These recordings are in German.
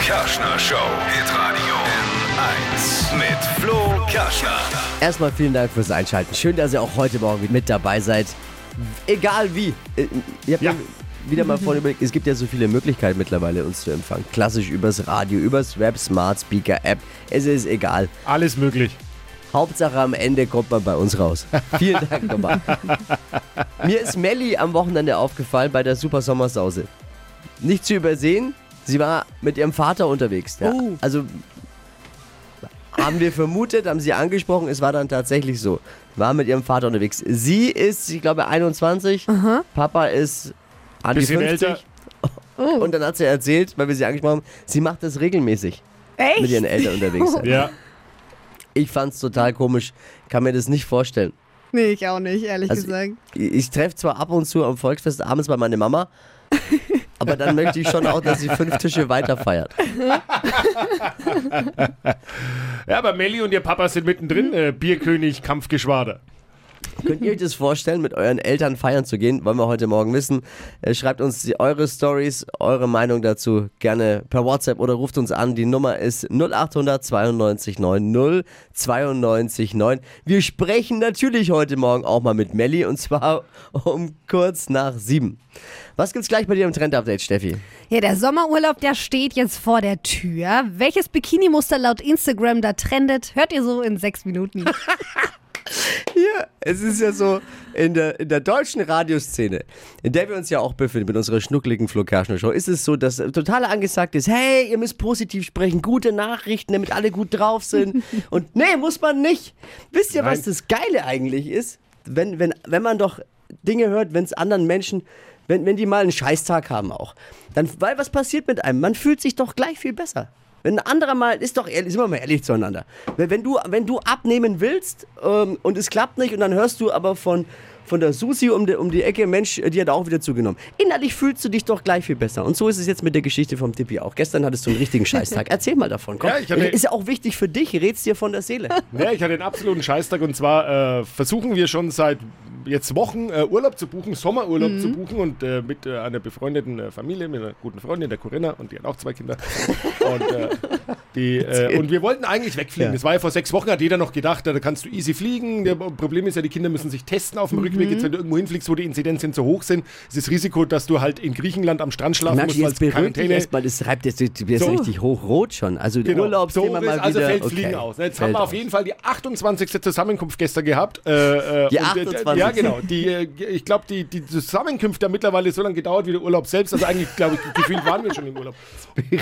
Kerschner Show. Hitradio N1 mit Flo Kerschner. Erstmal vielen Dank fürs Einschalten. Schön, dass ihr auch heute Morgen mit dabei seid. Egal wie. Äh, Ihr habt Ja. wieder mal vorhin überlegt, es gibt ja so viele Möglichkeiten mittlerweile, uns zu empfangen. Klassisch übers Radio, übers Web, Smart Speaker App. Es ist egal. Alles möglich. Hauptsache am Ende kommt man bei uns raus. Vielen Dank nochmal. Mir ist Melli am Wochenende aufgefallen bei der Super Sommersause. Nicht zu übersehen, sie war mit ihrem Vater unterwegs. Ja. Oh. Also haben wir vermutet, haben sie angesprochen, es war dann tatsächlich so. War mit ihrem Vater unterwegs. Sie ist, ich glaube, 21, Papa ist an die Bisschen 50. älter. Und dann hat sie erzählt, weil wir sie angesprochen haben, sie macht das regelmäßig Echt? mit ihren Eltern unterwegs. sein. Ja. Ich fand's total komisch, kann mir das nicht vorstellen. Nee, ich auch nicht, ehrlich Also, gesagt. Ich, ich treffe zwar ab und zu am Volksfest abends bei meiner Mama, aber dann möchte ich schon auch, dass sie fünf Tische weiter feiert. Ja, aber Melli und ihr Papa sind mittendrin. Äh, Bierkönig, Kampfgeschwader. Könnt ihr euch das vorstellen, mit euren Eltern feiern zu gehen? Wollen wir heute Morgen wissen. Äh, Schreibt uns die, eure Stories, eure Meinung dazu gerne per WhatsApp oder ruft uns an. Die Nummer ist 0800 92 9 092 9. Wir sprechen natürlich heute Morgen auch mal mit Melli und zwar um kurz nach sieben. Was gibt's gleich bei dir im Trend-Update, Steffi? Ja, der Sommerurlaub, der steht jetzt vor der Tür. Welches Bikini-Muster laut Instagram da trendet, hört ihr so in sechs Minuten. Hier, es ist ja so, in der, in der deutschen Radioszene, in der wir uns ja auch befinden, mit unserer schnuckligen Flo Kerschner Show, ist es so, dass total angesagt ist, hey, ihr müsst positiv sprechen, gute Nachrichten, damit alle gut drauf sind. Und nee, muss man nicht. Wisst ihr, was Nein. das Geile eigentlich ist? Wenn, wenn, wenn man doch Dinge hört, wenn es anderen Menschen, wenn, wenn die mal einen Scheißtag haben auch, dann, weil was passiert mit einem? Man fühlt sich doch gleich viel besser. Wenn ein anderer mal, ist doch ehrlich, sind wir mal ehrlich zueinander. Wenn, du, wenn du abnehmen willst ähm, und es klappt nicht und dann hörst du aber von, von der Susi um die, um die Ecke, Mensch, die hat auch wieder zugenommen. Innerlich fühlst du dich doch gleich viel besser. Und so ist es jetzt mit der Geschichte vom Tippi auch. Gestern hattest du einen richtigen Scheißtag. Erzähl mal davon. Komm. Ja, ich hatte- ist ja auch wichtig für dich, red's dir von der Seele. Ja, ich hatte einen absoluten Scheißtag und zwar äh, versuchen wir schon seit jetzt Wochen äh, Urlaub zu buchen, Sommerurlaub zu buchen und äh, mit äh, einer befreundeten äh, Familie, mit einer guten Freundin, der Corinna, und die hat auch zwei Kinder. und, äh, die, äh, und wir wollten eigentlich wegfliegen. Ja. Das war ja vor sechs Wochen, hat jeder noch gedacht, da kannst du easy fliegen. Der Problem ist ja, die Kinder müssen sich testen auf dem Rückweg. Jetzt, wenn du irgendwo hinfliegst, wo die Inzidenzen zu hoch sind, ist das Risiko, dass du halt in Griechenland am Strand schlafen Merkst musst, jetzt dich Quarantäne. erstmal, das reibt jetzt, bist So. richtig hochrot schon. Also Genau. Urlaubsthema so mal also wieder. fällt okay. Fliegen aus. Jetzt haben Fällt wir auf aus. jeden Fall die 28. Zusammenkunft gestern gehabt. Äh, äh, Die und, äh, 28.. Ja, genau. Die, äh, ich glaube, die, die Zusammenkunft hat mittlerweile so lange gedauert wie der Urlaub selbst. Also eigentlich, glaube ich, gefühlt waren wir schon im Urlaub.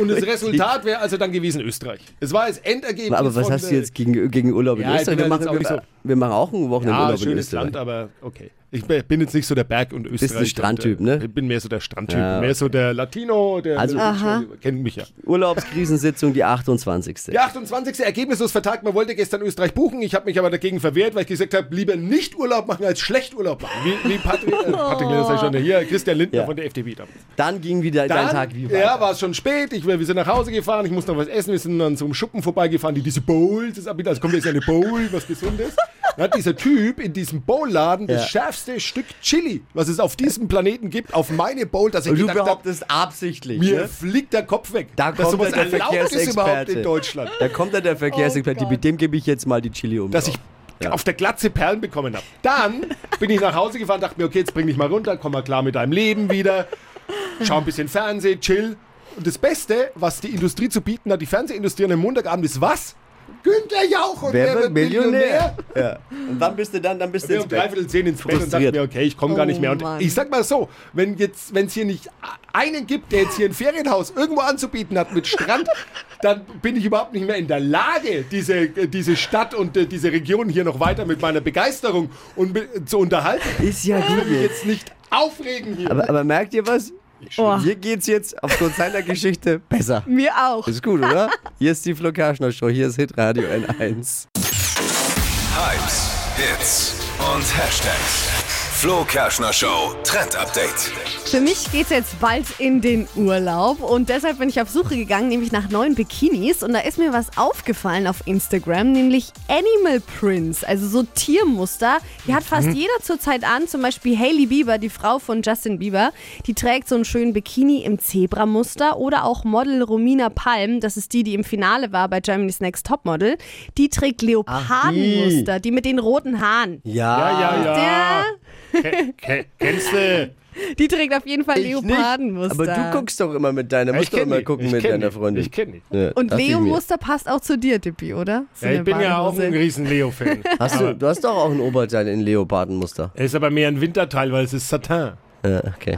Und das Resultat wäre also dann gewesen Österreich. Es war das Endergebnis Aber was von, hast du jetzt gegen, gegen Urlaub in Ja, ich Österreich? Wir machen, wir, nicht wir machen auch ein Wochenende Ja, Urlaub in schönes Österreich. Land, aber okay. Ich bin jetzt nicht so der Berg- und Österreich. ein Strandtyp, ne? Ich bin mehr so der Strandtyp. Ja. Mehr so der Latino, der Also- Aha. kennt mich ja. Urlaubskrisensitzung, die 28. Der 28. ergebnislos vertagt. Man wollte gestern Österreich buchen. Ich habe mich aber dagegen verwehrt, weil ich gesagt habe, lieber nicht Urlaub machen als schlecht Urlaub machen. Wie, wie Patrick, äh, Patrick Lindner, sag ich schon, hier, Christian Lindner Ja. von der FDP damals. Dann ging wieder dein Dann, Tag wie weiter. ja, war es schon spät. Ich, wir sind nach Hause gefahren. Ich musste noch was essen. Wir sind an so einem Schuppen vorbeigefahren, die diese Bowls, das. Also kommt jetzt eine Bowl, was Gesundes. Dann hat dieser Typ in diesem Bowlladen das Ja. Schärfste Stück Chili, was es auf diesem Planeten gibt, auf meine Bowl, dass ich Und du gedacht habe, behauptest absichtlich, mir ne? fliegt der Kopf weg. Da kommt sowas dann der erlaubt ist überhaupt Verkehrsexperte. in Deutschland. Da kommt dann der Verkehrsexperte, Oh mit dem gebe ich jetzt mal die Chili um. dass ich Ja. auf der Glatze Perlen bekommen habe. Dann bin ich nach Hause gefahren, dachte mir, okay, jetzt bring dich mal runter, komm mal klar mit deinem Leben wieder, schau ein bisschen Fernsehen, chill. Und das Beste, was die Industrie zu bieten hat, die Fernsehindustrie an einem Montagabend, ist was? Günther Jauch und Wer wird Millionär? Ja. Und wann bist du dann? Dann bist du ins um dreiviertel zehn ins Bett und Frustriert. mir, okay, ich komme gar Oh nicht mehr. Und Mann. ich sag mal so, wenn jetzt, wenn es hier nicht einen gibt, der jetzt hier ein Ferienhaus irgendwo anzubieten hat mit Strand, dann bin ich überhaupt nicht mehr in der Lage, diese, diese Stadt und äh, diese Region hier noch weiter mit meiner Begeisterung und mit, zu unterhalten. Ist ja Ich gut will mich jetzt. jetzt nicht aufregen hier. Aber, aber merkt ihr was? Oh. Hier geht's jetzt aufgrund seiner Geschichte besser. Mir auch. Ist gut, oder? Hier ist die Flo Kerschner Show, hier ist Hitradio N1. Hypes, Hits und Hashtags. Flo Kerschner Show Trend Update. Für mich geht's jetzt bald in den Urlaub und deshalb bin ich auf Suche gegangen, nämlich nach neuen Bikinis und da ist mir was aufgefallen auf Instagram, nämlich Animal Prints, also so Tiermuster. Die hat fast jeder zurzeit an, zum Beispiel Hailey Bieber, die Frau von Justin Bieber, die trägt so einen schönen Bikini im Zebramuster oder auch Model Romina Palm, das ist die, die im Finale war bei Germany's Next Topmodel, die trägt Leopardenmuster, die mit den roten Haaren. Ja, ja, ja. Der, Ke ke kennst du? die trägt auf jeden Fall Ich nicht, Leopardenmuster. aber du guckst doch immer mit deiner, musst doch immer die. gucken Ich mit kenn deiner die. Freundin. Ich kenne die. Ja, Und. Leo-Muster passt auch zu dir, Dippi, oder? So Ja, ich bin ja auch ein riesen Leo-Fan. Hast du, du hast doch auch ein Oberteil in Leopardenmuster. Er ist aber mehr ein Winterteil, weil es ist Satin. Ja, okay.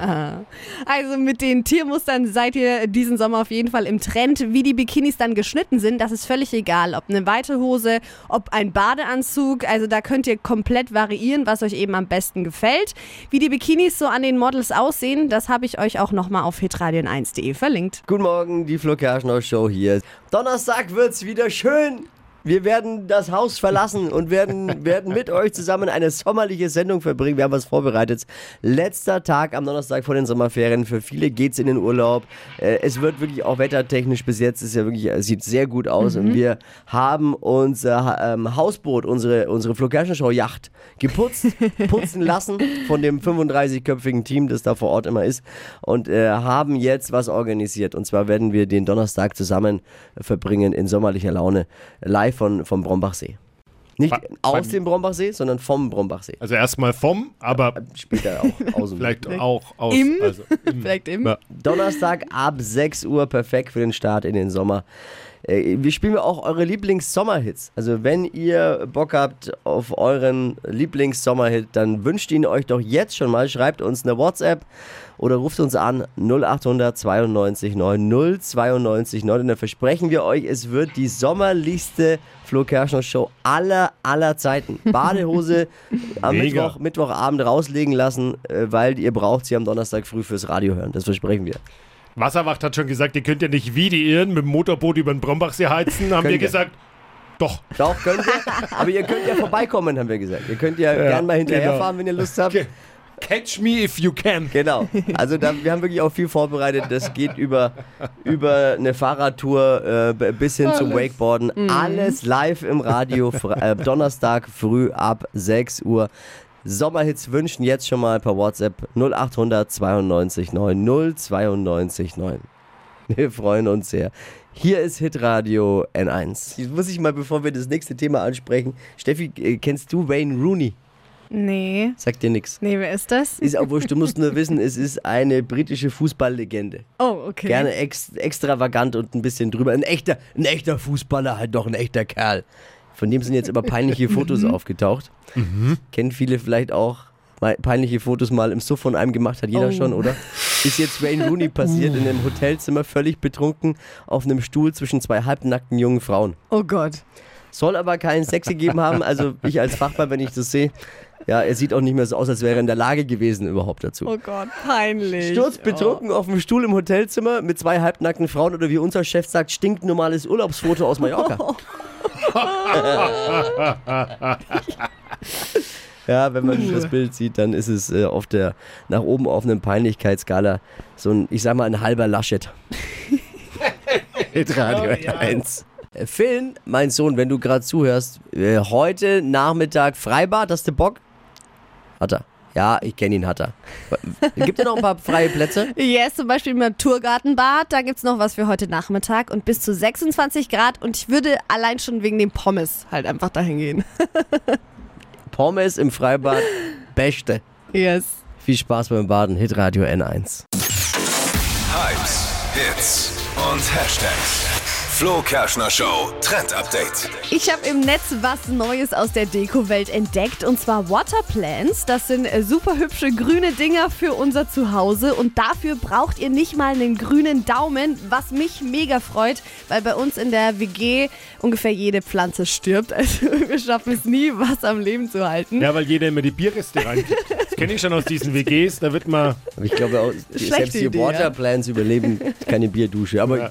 Also mit den Tiermustern seid ihr diesen Sommer auf jeden Fall im Trend. Wie die Bikinis dann geschnitten sind, das ist völlig egal. Ob eine weite Hose, ob ein Badeanzug. Also da könnt ihr komplett variieren, was euch eben am besten gefällt. Wie die Bikinis so an den Models aussehen, das habe ich euch auch nochmal auf hitradion1.de verlinkt. Guten Morgen, die Flo Kerschner Show hier. Donnerstag wird's wieder schön. Wir werden das Haus verlassen und werden, werden mit euch zusammen eine sommerliche Sendung verbringen. Wir haben was vorbereitet. Letzter Tag am Donnerstag vor den Sommerferien. Für viele geht's in den Urlaub. Äh, Es wird wirklich auch wettertechnisch bis jetzt ist ja wirklich, es sieht sehr gut aus. Und wir haben unser ähm, Hausboot, unsere, unsere Show Yacht geputzt, putzen lassen von dem 35-köpfigen Team, das da vor Ort immer ist. Und äh, haben jetzt was organisiert. Und zwar werden wir den Donnerstag zusammen verbringen in sommerlicher Laune. Live von, vom Brombachsee. Nicht Wa- aus dem Brombachsee, sondern vom Brombachsee. Also erstmal vom, aber Später auch aus dem vielleicht auch aus. Im? Also im. Vielleicht im. Ja. Donnerstag ab 6 Uhr, perfekt für den Start in den Sommer. Äh, Wir spielen auch eure Lieblings-Sommerhits. Also wenn ihr Bock habt auf euren Lieblings-Sommerhit, dann wünscht ihn euch doch jetzt schon mal. Schreibt uns eine WhatsApp oder ruft uns an 0800 92 9 092 9 und dann versprechen wir euch, es wird die sommerlichste Flo Kerschner Show aller, aller Zeiten. Badehose am Mega. Mittwoch, Mittwochabend rauslegen lassen, äh, weil ihr braucht sie am Donnerstag früh fürs Radio hören. Das versprechen wir. Wasserwacht hat schon gesagt, ihr könnt ja nicht wie die Irren mit dem Motorboot über den Brombachsee heizen. Haben wir gesagt, doch. Doch, könnt ihr. Aber ihr könnt ja vorbeikommen, haben wir gesagt. Ihr könnt ja, gern mal hinterherfahren, wenn ihr Lust habt. Okay. Catch me if you can. Genau. Also da, wir haben wirklich auch viel vorbereitet. Das geht über, über eine Fahrradtour äh, bis hin zum Wakeboarden. Alles live im Radio. Äh, Donnerstag früh ab 6 Uhr. Sommerhits wünschen jetzt schon mal per WhatsApp 0800 92 9 092 9. Wir freuen uns sehr. Hier ist Hitradio N1. Jetzt muss ich mal, bevor wir das nächste Thema ansprechen, Steffi, äh, kennst du Wayne Rooney? Nee. Sagt dir nichts. Nee, wer ist das? Ist auch wurscht, du musst nur wissen, es ist eine britische Fußballlegende. Oh, okay. Gerne ex extravagant und ein bisschen drüber. Ein echter, ein echter Fußballer, halt doch ein echter Kerl. Von dem sind jetzt aber peinliche Fotos aufgetaucht. Kennen viele vielleicht auch. Mal Peinliche Fotos mal im Suff von einem gemacht, hat jeder Oh. schon, oder? Ist jetzt Wayne Rooney passiert in einem Hotelzimmer, völlig betrunken, auf einem Stuhl zwischen zwei halbnackten jungen Frauen. Oh Gott. Soll aber keinen Sex gegeben haben. Also ich als Fachmann, wenn ich das sehe, ja, er sieht auch nicht mehr so aus, als wäre er in der Lage gewesen überhaupt dazu. Oh Gott, peinlich. Sturzbetrunken auf dem Stuhl im Hotelzimmer mit zwei halbnackten Frauen oder wie unser Chef sagt, stinknormales Urlaubsfoto aus Mallorca. ja, wenn man das Bild sieht, dann ist es äh, auf der nach oben offenen Peinlichkeitsskala so ein, ich sag mal, ein halber Laschet. Mit Radio 1. Äh, Finn, mein Sohn, wenn du gerade zuhörst, äh, heute Nachmittag Freibad, hast du Bock? Hat er. Ja, ich kenne ihn, hat er. Gibt es noch ein paar freie Plätze? Yes, zum Beispiel im Naturgartenbad. Da gibt's noch was für heute Nachmittag und bis zu 26 Grad. Und ich würde allein schon wegen dem Pommes halt einfach dahin gehen. Pommes im Freibad, beste. Yes. Viel Spaß beim Baden, Hitradio N1. Hypes, Hits und Hashtags. Flo Kerschner Show Trend Update. Ich habe im Netz was Neues aus der Deko-Welt entdeckt und zwar Waterplants. Das sind äh, super hübsche grüne Dinger für unser Zuhause und dafür braucht ihr nicht mal einen grünen Daumen, was mich mega freut, weil bei uns in der WG ungefähr jede Pflanze stirbt. Also wir schaffen es nie, was am Leben zu halten. Ja, weil jeder immer die Bierreste reinkriegt. Das kenne ich schon aus diesen WGs. Da wird man. Ich glaube auch, selbst die Idee, ja. Waterplans überleben keine Bierdusche. Aber Ja.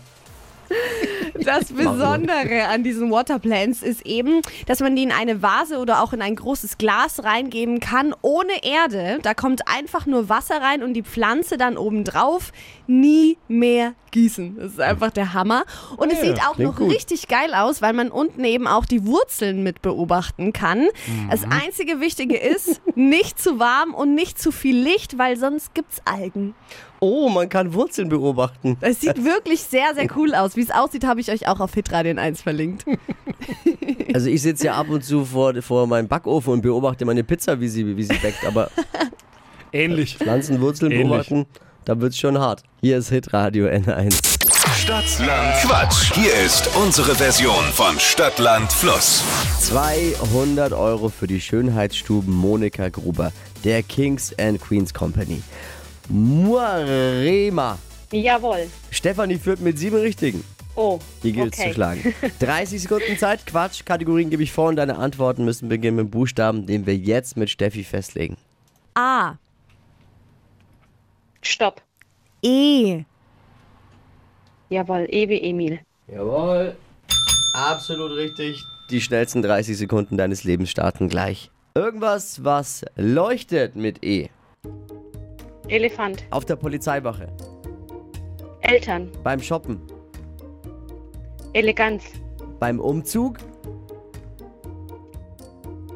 Das Besondere an diesen Waterplants ist eben, dass man die in eine Vase oder auch in ein großes Glas reingeben kann, ohne Erde. Da kommt einfach nur Wasser rein und die Pflanze dann oben drauf. Nie mehr gießen. Das ist einfach der Hammer. Und es Ja, sieht auch noch gut. richtig geil aus, weil man unten eben auch die Wurzeln mit beobachten kann. Das Mhm. einzige Wichtige ist, nicht zu warm und nicht zu viel Licht, weil sonst gibt's Algen. Oh, man kann Wurzeln beobachten. Es sieht wirklich sehr, sehr cool aus. Wie es aussieht, habe ich euch auch auf Hitradion 1 verlinkt. Also ich sitze ja ab und zu vor, vor meinem Backofen und beobachte meine Pizza, wie sie, wie sie backt. Aber Ähnlich. Pflanzenwurzeln Ähnlich. beobachten, da wird's schon hart. Hier ist Hitradio N1. Stadtland Quatsch. Hier ist unsere Version von Stadtland Fluss. 200 Euro für die Schönheitsstuben Monika Gruber, der Kings and Queens Company. Muarema. Jawohl. Stefanie führt mit sieben Richtigen. Oh. Die gilt es okay. zu schlagen. 30 Sekunden Zeit, Quatsch. Kategorien gebe ich vor und deine Antworten müssen beginnen mit dem Buchstaben, den wir jetzt mit Steffi festlegen. A. Stopp. E. Jawohl. E wie Emil. Jawohl. Absolut richtig. Die schnellsten 30 Sekunden deines Lebens starten gleich. Irgendwas, was leuchtet mit E. Elefant. Auf der Polizeiwache. Eltern. Beim Shoppen. Eleganz. Beim Umzug.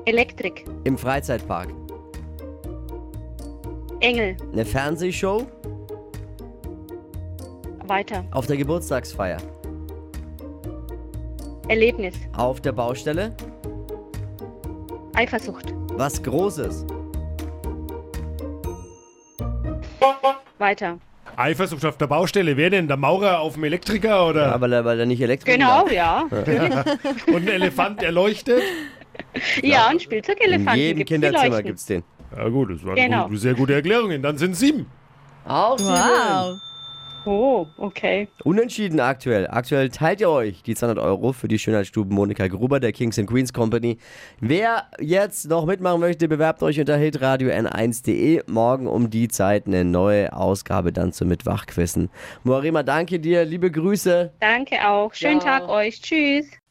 Elektrik. Im Freizeitpark. Engel. Eine Fernsehshow. Weiter. Auf der Geburtstagsfeier. Erlebnis. Auf der Baustelle. Eifersucht. Was Großes. Weiter. Eifersucht auf der Baustelle. Wer denn? Der Maurer auf dem Elektriker oder? Ja, weil er, weil er nicht elektrisch Genau, ja. Und ein Elefant, der leuchtet? Ja, ein In Spielzeugelefanten jedem gibt's, Kinderzimmer leuchten. gibt's den. Ja gut, das waren Genau. sehr gute Erklärungen. Dann sind sieben. Auch Wow. Oh, okay. Unentschieden aktuell. Aktuell teilt ihr euch die 200 Euro für die Schönheitsstuben Monika Gruber der Kings and Queens Company. Wer jetzt noch mitmachen möchte, bewerbt euch unter hitradio n1.de. Morgen um die Zeit eine neue Ausgabe dann zum Mitwachquissen. Moarima, danke dir. Liebe Grüße. Danke auch. Schönen Ciao. Tag euch. Tschüss.